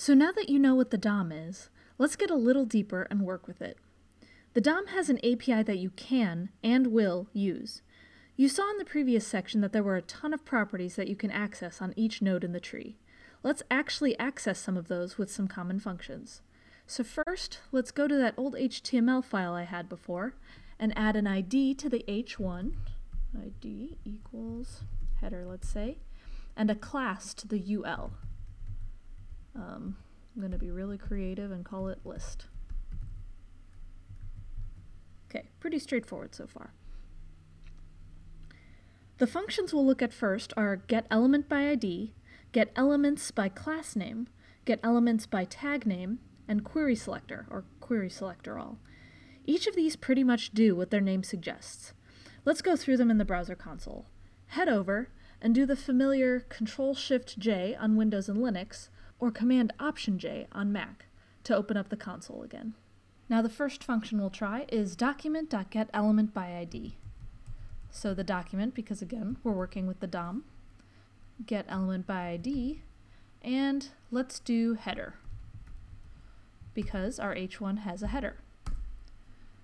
So now that you know what the DOM is, let's get a little deeper and work with it. The DOM has an API that you can and will use. You saw in the previous section that there were a ton of properties that you can access on each node in the tree. Let's actually access some of those with some common functions. So first, let's go to that old HTML file I had before and add an ID to the H1, ID equals header, let's say, and a class to the UL. Um, I'm going to be really creative and call it list. Okay, pretty straightforward so far. The functions we'll look at first are get element by ID, get elements by class name, get elements by tag name, and query selector, or query selector all. Each of these pretty much do what their name suggests. Let's go through them in the browser console. Head over and do the familiar Control-Shift-J on Windows and Linux, or Command-Option-J on Mac to open up the console again. Now the first function we'll try is document.getElementById. So the document, because again, we're working with the DOM, get element by ID, and let's do header, because our H1 has a header.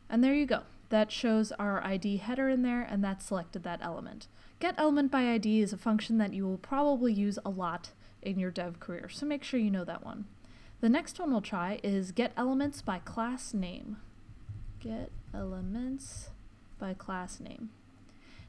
And there you go. That shows our ID header in there, and that selected that element. Get element by ID is a function that you will probably use a lot in your dev career, so make sure you know that one. The next one we'll try is get elements by class name. Get elements by class name.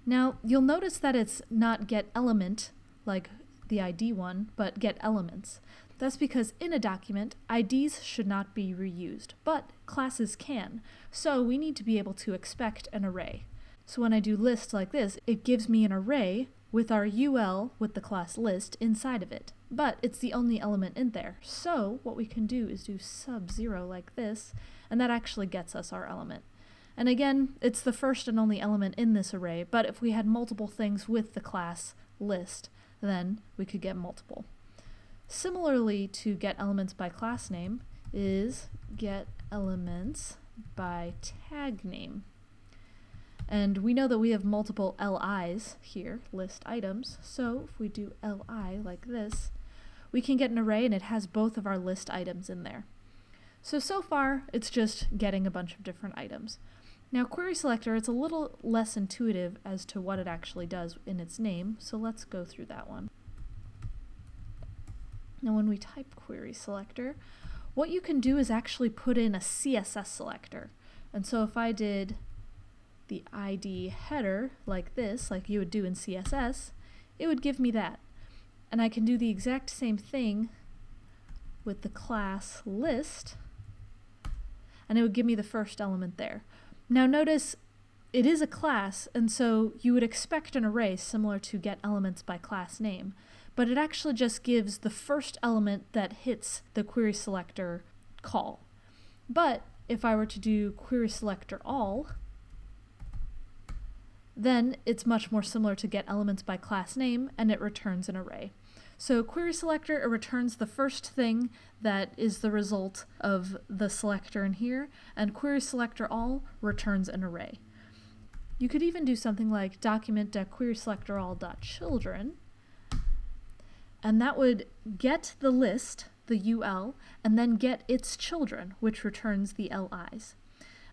Now, you'll notice that it's not get element like the ID one, but get elements. That's because in a document, IDs should not be reused, but classes can. So we need to be able to expect an array. So when I do list like this, it gives me an array with our UL with the class list inside of it. But it's the only element in there. So what we can do is do sub zero like this, and that actually gets us our element. And again, it's the first and only element in this array, but if we had multiple things with the class list, then we could get multiple. Similarly to get elements by class name is get elements by tag name. And we know that we have multiple LIs here, list items, so if we do LI like this, we can get an array and it has both of our list items in there. So, so far, it's just getting a bunch of different items. Now query selector, it's a little less intuitive as to what it actually does in its name, so let's go through that one. Now when we type query selector, what you can do is actually put in a CSS selector. And so if I did the ID header like this, like you would do in CSS, it would give me that. And I can do the exact same thing with the class list, and it would give me the first element there. Now notice it is a class, and so you would expect an array similar to get elements by class name, but it actually just gives the first element that hits the query selector call. But if I were to do query selector all, then it's much more similar to get elements by class name, and it returns an array. So query selector it returns the first thing that is the result of the selector in here, and query selector all returns an array. You could even do something like document.querySelectorAll.children, and that would get the list, the UL, and then get its children, which returns the LIs.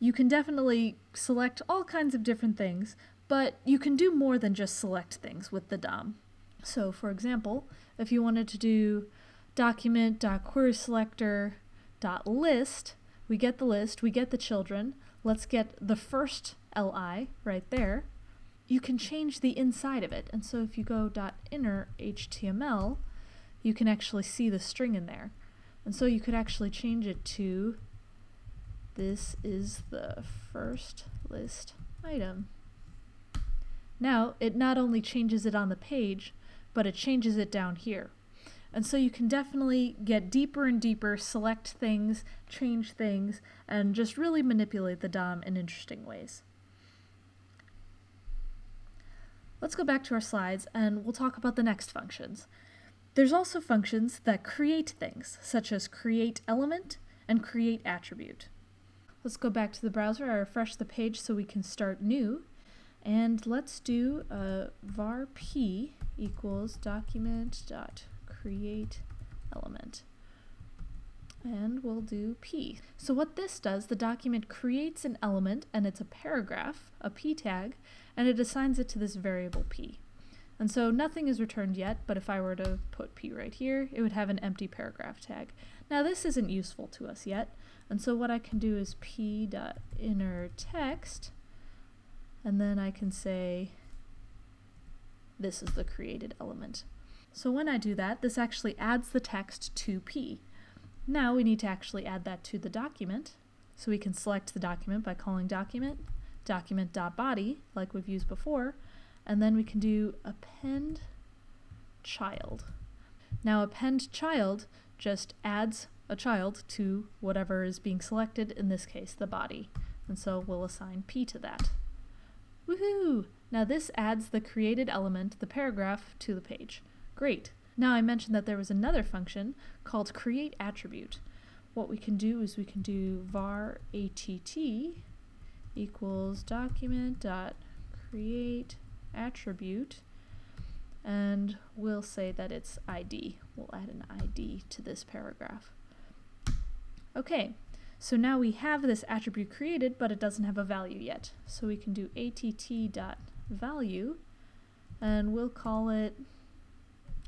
You can definitely select all kinds of different things, but you can do more than just select things with the DOM. So, for example, if you wanted to do document.querySelector.list, we get the list, we get the children. Let's get the first li right there. You can change the inside of it. And so if you go .inner HTML, you can actually see the string in there. And so you could actually change it to this is the first list item. Now, it not only changes it on the page, but it changes it down here. And so you can definitely get deeper and deeper, select things, change things, and just really manipulate the DOM in interesting ways. Let's go back to our slides and we'll talk about the next functions. There's also functions that create things, such as create element and create attribute. Let's go back to the browser, I refresh the page so we can start new, and let's do uh, a var p equals document dot create element. and we'll do p. So what this does, the document creates an element and it's a paragraph, a p tag, and it assigns it to this variable p. And so nothing is returned yet, but if I were to put p right here, it would have an empty paragraph tag. Now this isn't useful to us yet, and so what I can do is p dot inner text, and then I can say this is the created element. So when I do that, this actually adds the text to p. Now we need to actually add that to the document. So we can select the document by calling document, document.body, like we've used before, and then we can do append child. Now append child just adds a child to whatever is being selected, in this case the body. And so we'll assign p to that. Woohoo! Now this adds the created element, the paragraph, to the page. Great. Now I mentioned that there was another function called create attribute. What we can do is we can do var att equals document dot create attribute and we'll say that it's ID. We'll add an ID to this paragraph. Okay, so now we have this attribute created, but it doesn't have a value yet. So we can do att.value, and we'll call it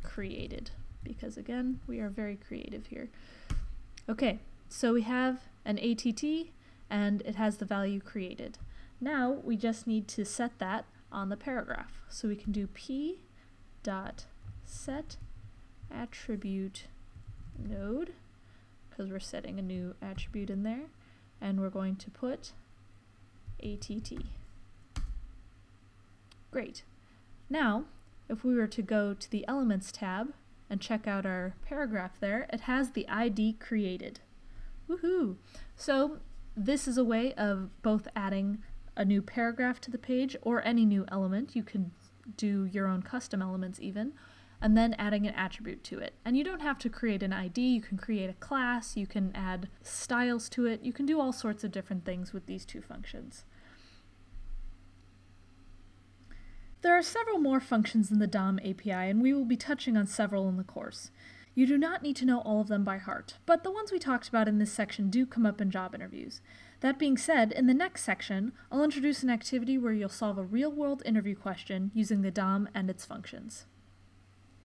created, because again, we are very creative here. Okay, so we have an att, and it has the value created. Now we just need to set that on the paragraph. So we can do p dot set attribute node because we're setting a new attribute in there and we're going to put att. Great. Now, if we were to go to the Elements tab and check out our paragraph there, it has the ID created. Woohoo! So this is a way of both adding a new paragraph to the page or any new element. You can do your own custom elements even, and then adding an attribute to it. And you don't have to create an ID, you can create a class, you can add styles to it, you can do all sorts of different things with these two functions. There are several more functions in the DOM API, and we will be touching on several in the course. You do not need to know all of them by heart, but the ones we talked about in this section do come up in job interviews. That being said, in the next section, I'll introduce an activity where you'll solve a real world interview question using the DOM and its functions.